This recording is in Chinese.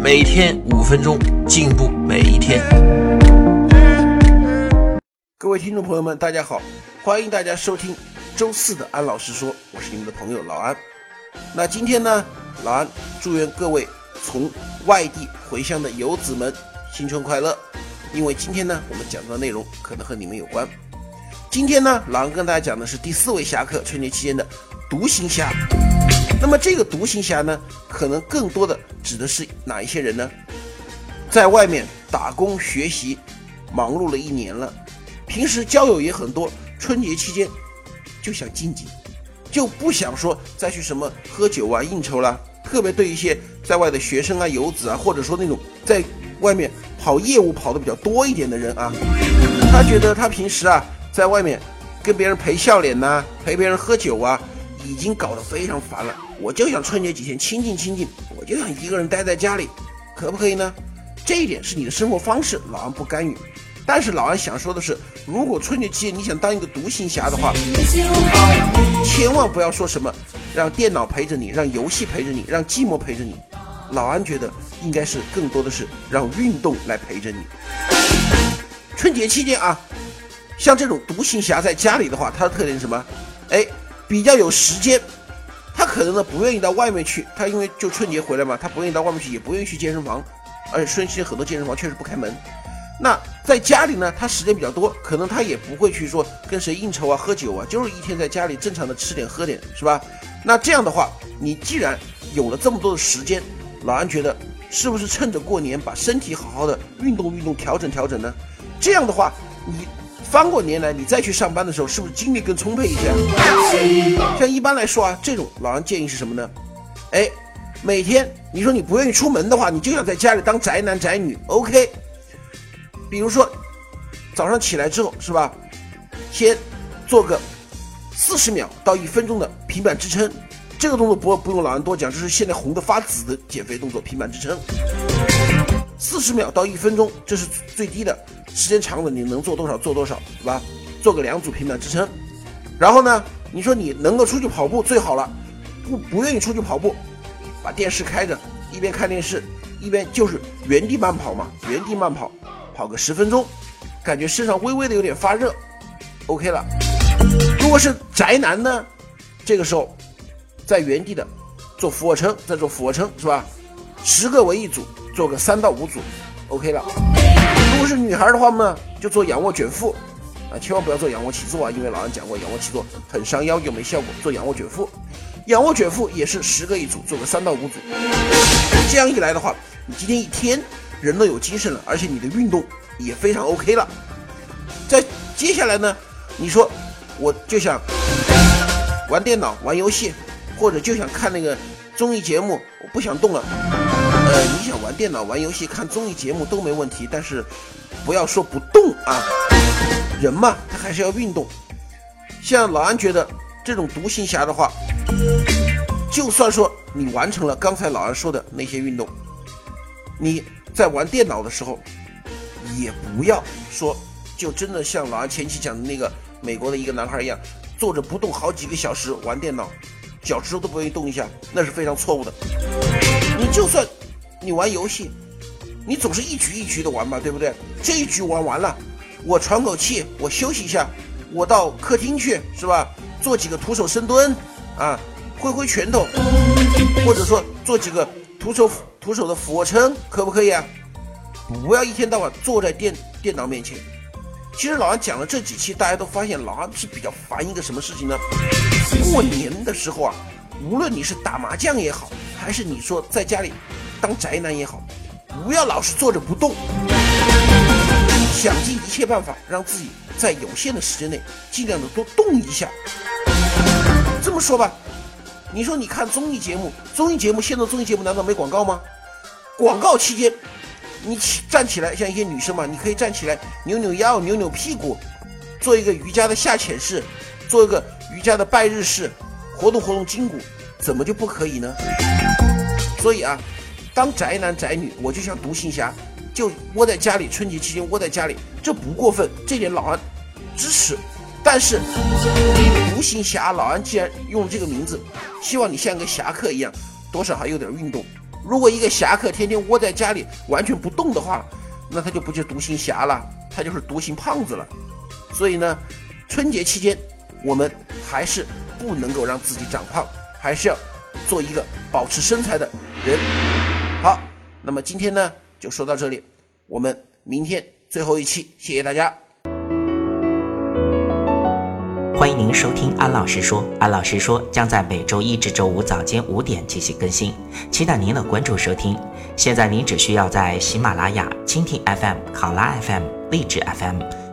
每天五分钟，进步每一天。各位听众朋友们，大家好，欢迎大家收听周四的安老师说，我是你们的朋友老安。那今天呢，老安祝愿各位从外地回乡的游子们新春快乐，因为今天呢，我们讲到的内容可能和你们有关。今天呢，老跟大家讲的是第四位侠客，春节期间的独行侠。那么这个独行侠呢，可能更多的指的是哪一些人呢？在外面打工学习，忙碌了一年了，平时交友也很多，春节期间就想静静，就不想说再去什么喝酒啊、应酬啦。特别对一些在外的学生啊、游子啊，或者说那种在外面跑业务跑的比较多一点的人啊，他觉得他平时啊在外面跟别人陪笑脸呐、陪别人喝酒啊，已经搞得非常烦了。我就想春节几天清静清静，我就想一个人待在家里，可不可以呢？这一点是你的生活方式，老安不干预。但是老安想说的是，如果春节期间你想当一个独行侠的话，千万不要说什么让电脑陪着你，让游戏陪着你，让寂寞陪着你。老安觉得应该是更多的是让运动来陪着你。春节期间啊，像这种独行侠在家里的话，它的特点是什么？哎，比较有时间。他可能呢不愿意到外面去，他因为就春节回来嘛，他不愿意到外面去，也不愿意去健身房，而且春节很多健身房确实不开门。那在家里呢，他时间比较多，可能他也不会去说跟谁应酬啊、喝酒啊，就是一天在家里正常的吃点喝点，是吧？那这样的话，你既然有了这么多的时间，老安觉得是不是趁着过年把身体好好的运动运动、调整调整呢？这样的话，你。翻过年来，你再去上班的时候，是不是精力更充沛一些？像一般来说啊，这种老杨建议是什么呢？哎，每天你说你不愿意出门的话，你就想在家里当宅男宅女，OK？比如说早上起来之后，是吧？先做个四十秒到一分钟的平板支撑，这个动作不不用老杨多讲，这是现在红的发紫的减肥动作——平板支撑。四十秒到一分钟，这是最低的。时间长了，你能做多少做多少，是吧？做个两组平板支撑，然后呢，你说你能够出去跑步最好了，不不愿意出去跑步，把电视开着，一边看电视，一边就是原地慢跑嘛，原地慢跑，跑个十分钟，感觉身上微微的有点发热，OK 了。如果是宅男呢，这个时候在原地的做俯卧撑，再做俯卧撑，是吧？十个为一组。做个三到五组，OK 了。如果是女孩的话呢，就做仰卧卷腹啊，千万不要做仰卧起坐啊，因为老安讲过，仰卧起坐很伤腰又没效果。做仰卧卷腹，仰卧卷腹也是十个一组，做个三到五组。这样一来的话，你今天一天人都有精神了，而且你的运动也非常 OK 了。在接下来呢，你说我就想玩电脑、玩游戏，或者就想看那个综艺节目，我不想动了。呃，你想玩电脑、玩游戏、看综艺节目都没问题，但是不要说不动啊。人嘛，他还是要运动。像老安觉得这种独行侠的话，就算说你完成了刚才老安说的那些运动，你在玩电脑的时候，也不要说就真的像老安前期讲的那个美国的一个男孩一样，坐着不动好几个小时玩电脑，脚趾头都不愿意动一下，那是非常错误的。你就算。你玩游戏，你总是一局一局的玩吧，对不对？这一局玩完了，我喘口气，我休息一下，我到客厅去，是吧？做几个徒手深蹲，啊，挥挥拳头，或者说做几个徒手徒手的俯卧撑，可不可以啊？不要一天到晚坐在电电脑面前。其实老安讲了这几期，大家都发现老安是比较烦一个什么事情呢？过年的时候啊，无论你是打麻将也好，还是你说在家里。当宅男也好，不要老是坐着不动，想尽一切办法让自己在有限的时间内尽量的多动一下。这么说吧，你说你看综艺节目，综艺节目现在综艺节目难道没广告吗？广告期间，你起站起来，像一些女生嘛，你可以站起来扭扭腰、扭扭屁股，做一个瑜伽的下潜式，做一个瑜伽的拜日式，活动活动筋骨，怎么就不可以呢？所以啊，当宅男宅女，我就像独行侠，就窝在家里，春节期间窝在家里，这不过分，这点老安支持。但是，独行侠老安既然用这个名字，希望你像个侠客一样，多少还有点运动。如果一个侠客天天窝在家里完全不动的话，那他就不叫独行侠了，他就是独行胖子了。所以呢，春节期间我们还是不能够让自己长胖，还是要做一个保持身材的人。好，那么今天呢就说到这里，我们明天最后一期，谢谢大家。欢迎您收听安老师说，安老师说将在每周一至周五早间五点进行更新，期待您的关注收听。现在您只需要在喜马拉雅、蜻蜓 FM、考拉 FM、荔枝 FM、